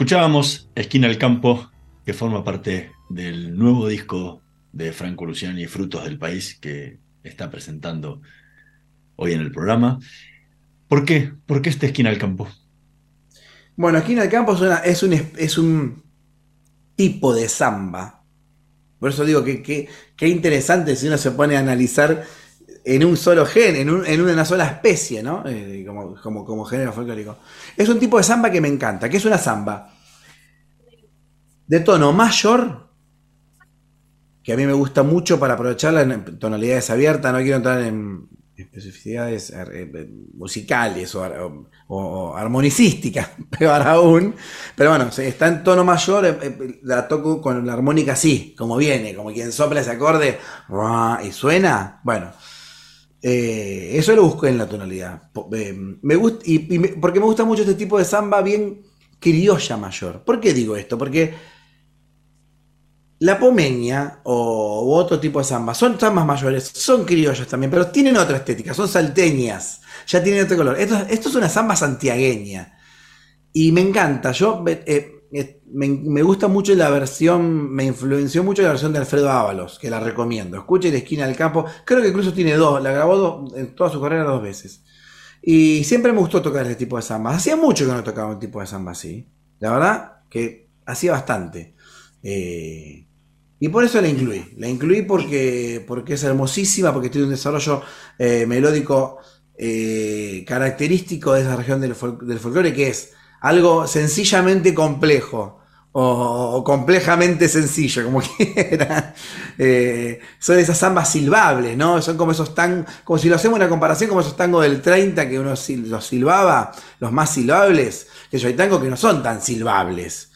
Escuchábamos Esquina al Campo, que forma parte del nuevo disco de Franco Luciani, Frutos del País, que está presentando hoy en el programa. ¿Por qué? ¿Por qué esta Esquina al Campo? Bueno, Esquina al Campo es, un, es un tipo de samba. Por eso digo que qué interesante si uno se pone a analizar en un solo gen, en, un- en una sola especie, ¿no? Eh, como, como, como género folclórico. Es un tipo de samba que me encanta, que es una samba de tono mayor, que a mí me gusta mucho para aprovecharla en tonalidades abiertas, no quiero entrar en especificidades eh, eh, musicales o, o- armonicísticas, peor aún. Pero bueno, está en tono mayor, eh, la toco con la armónica así, como viene, como quien sopla ese acorde y suena. Bueno, eso lo busco en la tonalidad. Me gusta, y, y me- porque me gusta mucho este tipo de samba bien criolla mayor. ¿Por qué digo esto? Porque la pomeña o otro tipo de zambas son zambas mayores, son criollas también, pero tienen otra estética, son salteñas, ya tienen otro color. Esto, esto es una zamba santiagueña y me encanta. Yo eh, eh, me, gusta mucho la versión, me influenció mucho la versión de Alfredo Ábalos, que la recomiendo. Escuchen Esquina del Campo, creo que incluso tiene dos, la grabó en toda su carrera dos veces. Y siempre me gustó tocar este tipo de zambas. Hacía mucho que no tocaba un tipo de samba así. La verdad que hacía bastante. Eh, y por eso la incluí. La incluí porque, porque es hermosísima, porque tiene un desarrollo eh, melódico eh, característico de esa región del, fol- del folclore, que es algo sencillamente complejo. O, complejamente sencillo, como quiera. Eh, son esas zambas silbables, ¿no? Son como esos tan. Como si lo hacemos una comparación, como esos tangos del 30 que uno los silbaba, los más silbables. Que yo hay tangos que no son tan silbables.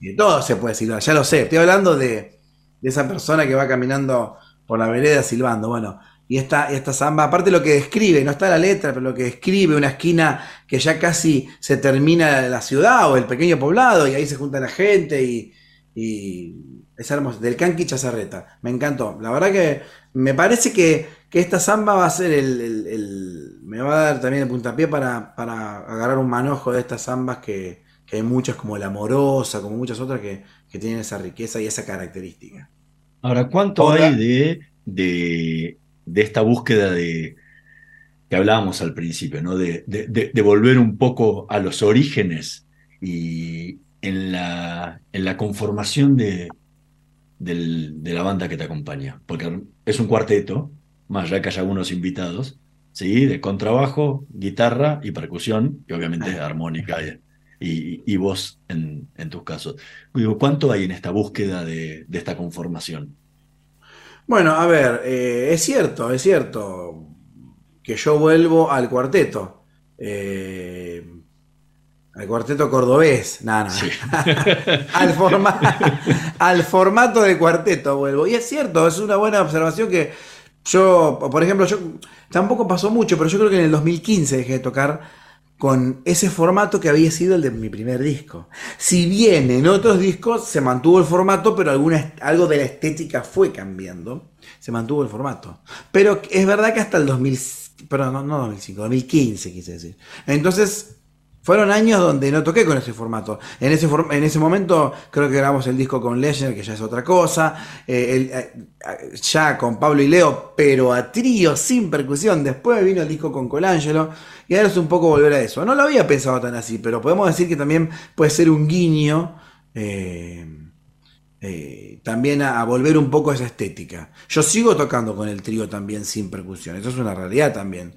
Y todo se puede silbar, ya lo sé. Estoy hablando de, de esa persona que va caminando por la vereda silbando. Bueno, y esta, esta samba, aparte lo que describe, no está la letra, pero lo que describe una esquina que ya casi se termina la ciudad o el pequeño poblado y ahí se junta la gente y, y es hermoso. Del Canqui Chazarreta, me encantó. La verdad que me parece que, que esta samba va a ser el, el- me va a dar también el puntapié para, para agarrar un manojo de estas zambas que, que hay muchas como la amorosa, como muchas otras que, que tienen esa riqueza y esa característica. Ahora, ¿cuánto Ahora- hay de, de, de esta búsqueda de que hablábamos al principio, ¿no? De, de- de- de volver un poco a los orígenes y en la, en la conformación de, del- de la banda que te acompaña? Porque es un cuarteto, más ya que haya algunos invitados, ¿sí? De contrabajo, guitarra y percusión, y obviamente armónica y, y- y voz en, en tus casos. Digo, ¿cuánto hay en esta búsqueda de, de esta conformación? Bueno, a ver, eh, es cierto, es cierto que yo vuelvo al cuarteto. eh, al cuarteto cordobés, nada, al, forma- al formato de cuarteto vuelvo. Y es cierto, es una buena observación que yo, por ejemplo, yo tampoco pasó mucho, pero yo creo que en el 2015 dejé de tocar con ese formato que había sido el de mi primer disco. Si bien en otros discos se mantuvo el formato, pero alguna, algo de la estética fue cambiando, se mantuvo el formato. Pero es verdad que hasta el 2000, perdón, no, no 2005, 2015 quise decir. Entonces, fueron años donde no toqué con ese formato. En ese, en ese momento creo que grabamos el disco con Legend, que ya es otra cosa. eh, eh, ya con Pablo y Leo, pero a trío, sin percusión. Después vino el disco con Colangelo. Y ahora es un poco volver a eso. No lo había pensado tan así, pero podemos decir que también puede ser un guiño. eh, eh, también a, volver un poco a esa estética. Yo sigo tocando con el trío también sin percusión, eso es una realidad también.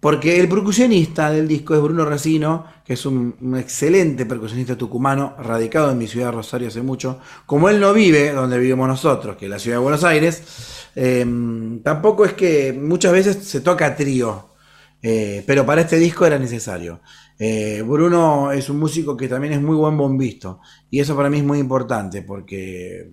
Porque el percusionista del disco es Bruno Resino, que es un, un excelente percusionista tucumano, radicado en mi ciudad de Rosario hace mucho. Como él no vive donde vivimos nosotros, que es la ciudad de Buenos Aires, eh, tampoco es que muchas veces se toca trío, eh, pero para este disco era necesario. Eh, Bruno es un músico que también es muy buen bombisto, y eso para mí es muy importante, porque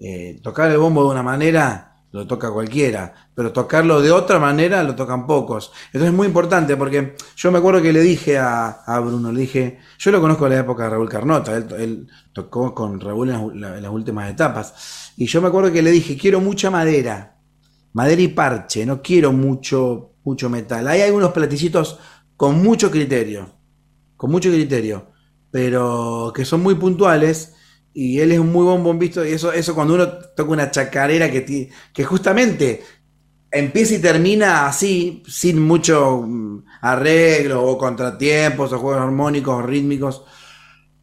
eh, tocar el bombo de una manera lo toca cualquiera, pero tocarlo de otra manera lo tocan pocos. Entonces es muy importante porque yo me acuerdo que le dije a, Bruno, le dije, yo lo conozco de la época de Raúl Carnota, él, tocó con Raúl en las últimas etapas, y yo me acuerdo que le dije, quiero mucha madera, madera y parche, no quiero mucho, mucho metal. Hay algunos platillitos con mucho criterio, con mucho criterio. pero que son muy puntuales. Y él es un muy buen bombista. Y eso, eso cuando uno toca una chacarera que, que justamente empieza y termina así, sin mucho mm, arreglo o contratiempos o juegos armónicos o rítmicos.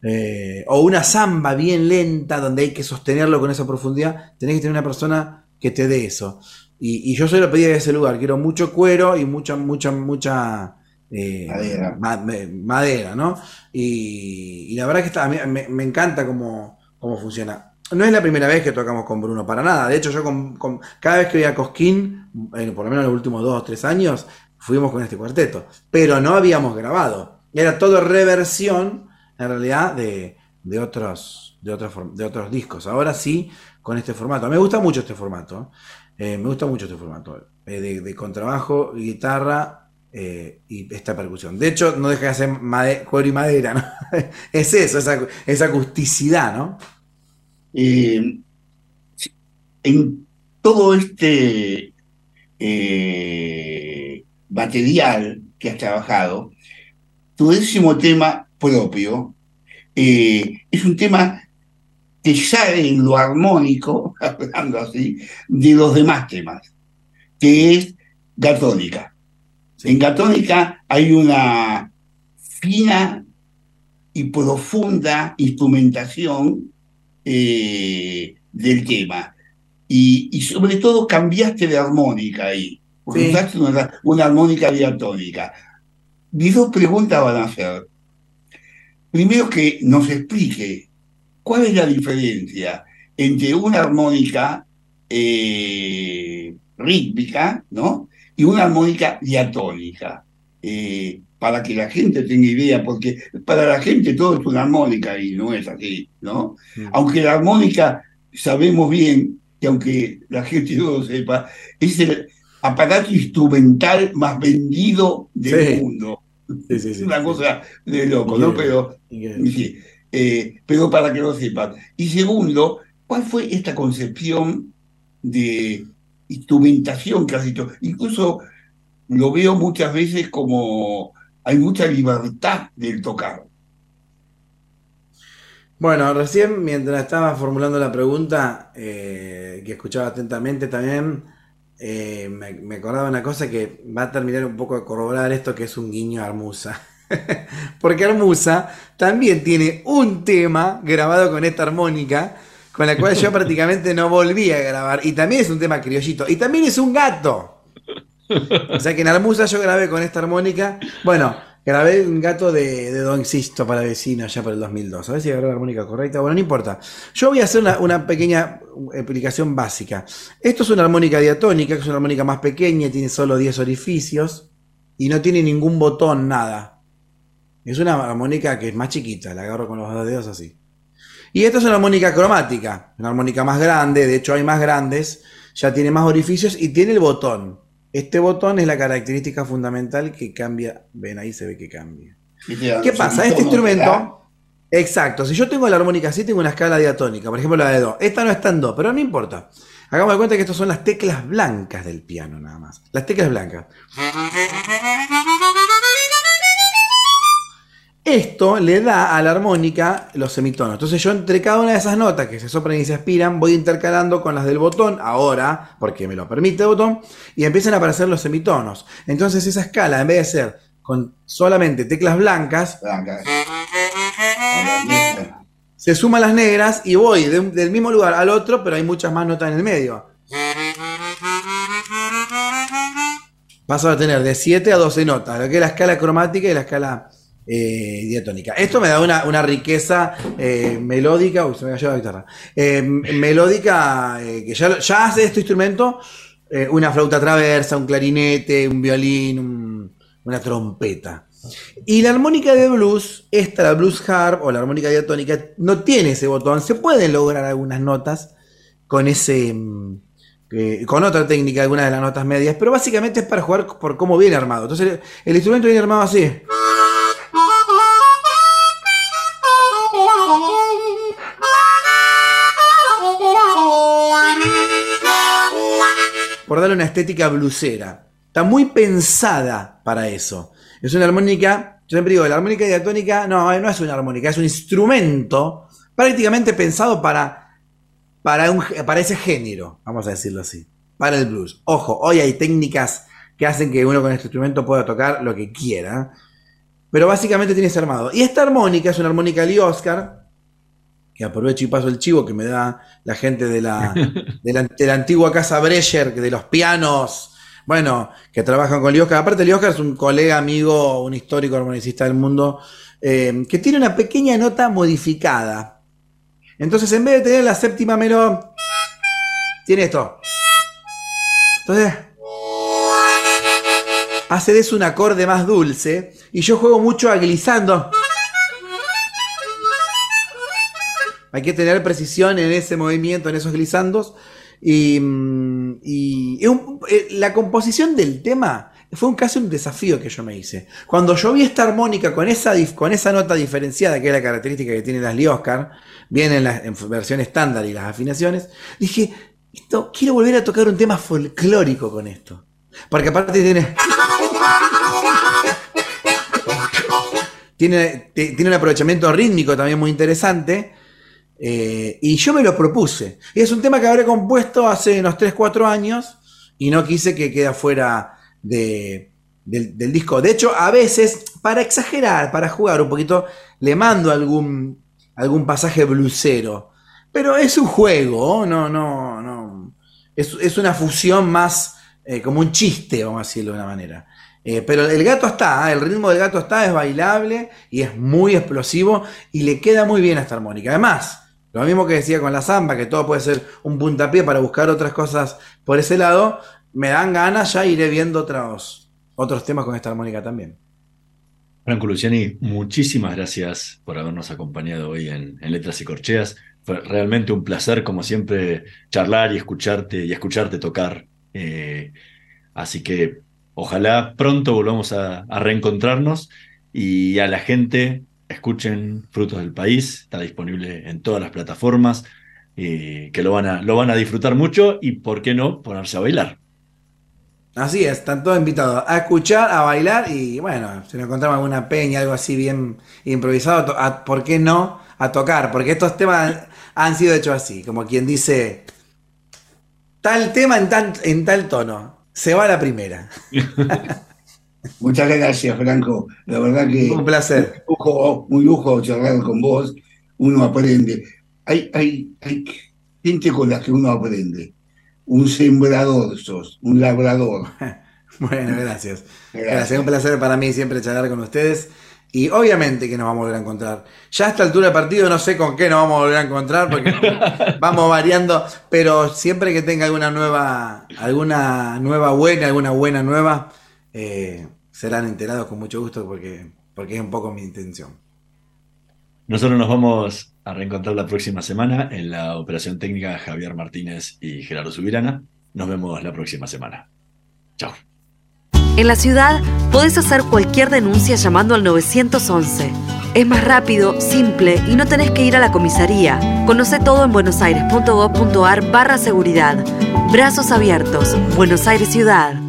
eh, o una samba bien lenta donde hay que sostenerlo con esa profundidad, tenés que tener una persona que te dé eso. Y, y yo se lo pedí de ese lugar, quiero mucho cuero y mucha, mucha, mucha eh, Madera. ma- me- madera, ¿no? Y, y la verdad que está, me, me encanta cómo, cómo funciona. No es la primera vez que tocamos con Bruno, para nada. De hecho, yo con, con- cada vez que voy a Cosquín, eh, por lo menos los últimos dos o tres años, fuimos con este cuarteto. Pero no habíamos grabado. Era todo reversión, en realidad, de, de otros, de, otros, de otros discos. Ahora sí, con este formato. Me gusta mucho este formato. Eh, me gusta mucho este formato. eh, de, contrabajo, guitarra eh, y esta percusión. De hecho, no deja de ser made- cuero y madera, ¿no? es eso, esa, esa acusticidad, ¿no? En todo este material que has trabajado, tu décimo tema propio es un tema que sale en lo armónico, hablando así, de los demás temas, que es Gatónica. En Gatónica hay una fina y profunda instrumentación eh, del tema. Y, y sobre todo cambiaste de armónica ahí. porque Sí. usaste una, una armónica diatónica. Mis dos preguntas van a ser, primero que nos explique cuál es la diferencia entre una armónica eh, rítmica, ¿no? Y una armónica diatónica. Eh, para que la gente tenga idea, porque para la gente todo es una armónica y no es así, ¿no? Aunque la armónica sabemos bien que aunque la gente no lo sepa, es el aparato instrumental más vendido del Sí. mundo. Sí, sí, Es una cosa de loco, ¿no? Pero, sí, eh, pero para que lo sepan. Y segundo, ¿cuál fue esta concepción de instrumentación que has hecho? Incluso lo veo muchas veces como hay mucha libertad del tocar. Bueno, recién mientras estaba formulando la pregunta, eh, que escuchaba atentamente también, eh, me, me acordaba una cosa que va a terminar un poco de corroborar esto, que es un guiño a Armusa. Porque Armusa también tiene un tema grabado con esta armónica, con la cual yo prácticamente no volví a grabar. Y también es un tema criollito. Y también es un gato. O sea que en Armusa yo grabé con esta armónica. Bueno, grabé un gato de, de Don Sisto para vecinos ya por el 2002. A ver si agarré la armónica correcta. Bueno, no importa. Yo voy a hacer una, una pequeña explicación básica. Esto es una armónica diatónica, que es una armónica más pequeña, tiene solo 10 orificios y no tiene ningún botón, nada. Es una armónica que es más chiquita, la agarro con los dos dedos así. Y esta es una armónica cromática, una armónica más grande, de hecho hay más grandes, ya tiene más orificios y tiene el botón. Este botón es la característica fundamental que cambia, ven ahí se ve que cambia. ¿Qué pasa? Este instrumento, exacto, si yo tengo la armónica así, tengo una escala diatónica, por ejemplo la de Do. Esta no está en Do, pero no importa. Hagamos de cuenta que estas son las teclas blancas del piano nada más. Las teclas blancas. Esto le da a la armónica los semitonos. Entonces yo entre cada una de esas notas que se soplan y se aspiran, voy intercalando con las del botón, ahora, porque me lo permite el botón, y empiezan a aparecer los semitonos. Entonces esa escala, en vez de ser con solamente teclas blancas, se suman las negras y voy de un- del mismo lugar al otro, pero hay muchas más notas en el medio. Paso a tener de 7 a 12 notas, lo que es la escala cromática y la escala eh, diatónica. Esto me da una, riqueza eh, melódica, uy, se me cayó la guitarra, Eh, melódica que ya, hace este instrumento una flauta traversa, un clarinete, un violín, un- una trompeta. Y la armónica de blues, esta, la blues harp o la armónica diatónica, no tiene ese botón. Se pueden lograr algunas notas con ese. mm, con otra técnica, algunas de las notas medias, pero básicamente es para jugar por cómo viene armado. Entonces, el, el instrumento viene armado así. Por darle una estética blusera. Está muy pensada para eso. Es una armónica Yo siempre digo, la armónica diatónica no, no es una armónica, es un instrumento prácticamente pensado para, para, un, para ese género, vamos a decirlo así, para el blues. Ojo, hoy hay técnicas que hacen que uno con este instrumento pueda tocar lo que quiera, pero básicamente tiene ese armado. Y esta armónica es una armónica Lee Oscar, que aprovecho y paso el chivo que me da la gente de la, de la, de la antigua casa Brecher, de los pianos, bueno, que trabajan con Lee Oscar. Aparte, Lee Oscar es un colega, amigo, un histórico armonicista del mundo, eh, que tiene una pequeña nota modificada. Entonces, en vez de tener la séptima menor, tiene esto. Entonces, hace de eso un acorde más dulce. Y yo juego mucho a Hay que tener precisión en ese movimiento, en esos glissandos. Y, mm, eh, la composición del tema fue un, casi un desafío que yo me hice. Cuando yo vi esta armónica con esa, con esa nota diferenciada, que es la característica que tiene las Lee Oscar, viene en, la, en versión estándar y las afinaciones, dije, esto, quiero volver a tocar un tema folclórico con esto. Porque aparte tiene... Tiene, tiene un aprovechamiento rítmico también muy interesante. Eh, y yo me lo propuse. Y es un tema que habré compuesto hace unos 3-4 años y no quise que quede fuera de, del, del disco. De hecho, a veces, para exagerar, para jugar un poquito, le mando algún, algún pasaje blusero. Pero es un juego, no, no, no. Es, es una fusión más eh, como un chiste, vamos a decirlo de una manera. Eh, pero el gato está, el ritmo del gato está, es bailable y es muy explosivo y le queda muy bien a esta armónica. Además, lo mismo que decía con la samba, que todo puede ser un puntapié para buscar otras cosas por ese lado, me dan ganas, ya iré viendo otros, otros temas con esta armónica también. Franco Luciani, muchísimas gracias por habernos acompañado hoy en, Letras y Corcheas. Fue realmente un placer, como siempre, charlar y escucharte y escucharte tocar. Eh, así que ojalá pronto volvamos a reencontrarnos y a la gente escuchen Frutos del País. Está disponible en todas las plataformas, eh, que lo van, a, lo van a disfrutar mucho y, ¿por qué no?, ponerse a bailar. Así es, están todos invitados a escuchar, a bailar y bueno, si nos encontramos alguna peña, algo así bien improvisado, a- ¿por qué no? A tocar, porque estos temas han sido hechos así, como quien dice, tal tema en, tan- en tal tono, se va a la primera. Muchas gracias, Franco. La verdad que Un placer. un lujo, un lujo charlar con vos. Uno aprende. Hay, hay, hay gente con la que uno aprende. Un sembrador sos, un labrador. Bueno, gracias. Gracias, un placer para mí siempre charlar con ustedes. Y obviamente que nos vamos a volver a encontrar. Ya a esta altura del partido no sé con qué nos vamos a volver a encontrar porque vamos variando, pero siempre que tenga alguna nueva, alguna nueva buena, alguna buena nueva, eh, serán enterados con mucho gusto porque, porque es un poco mi intención. Nosotros nos vamos a reencontrar la próxima semana en la operación técnica Javier Martínez y Gerardo Subirana. Nos vemos la próxima semana. Chao. En la ciudad podés hacer cualquier denuncia llamando al 911. Es más rápido, simple y no tenés que ir a la comisaría. Conoce todo en buenosaires.gov.ar barra seguridad. Brazos abiertos. Buenos Aires Ciudad.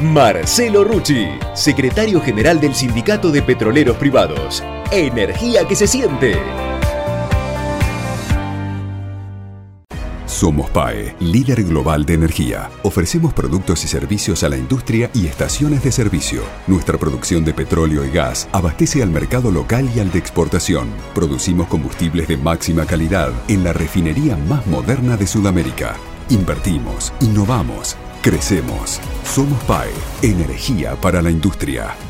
Marcelo Rucci, secretario general del Sindicato de Petroleros Privados. Energía que se siente. Somos PAE, líder global de energía. Ofrecemos productos y servicios a la industria y estaciones de servicio. Nuestra producción de petróleo y gas abastece al mercado local y al de exportación. Producimos combustibles de máxima calidad en la refinería más moderna de Sudamérica. Invertimos, innovamos, crecemos. Somos PAE, energía para la industria.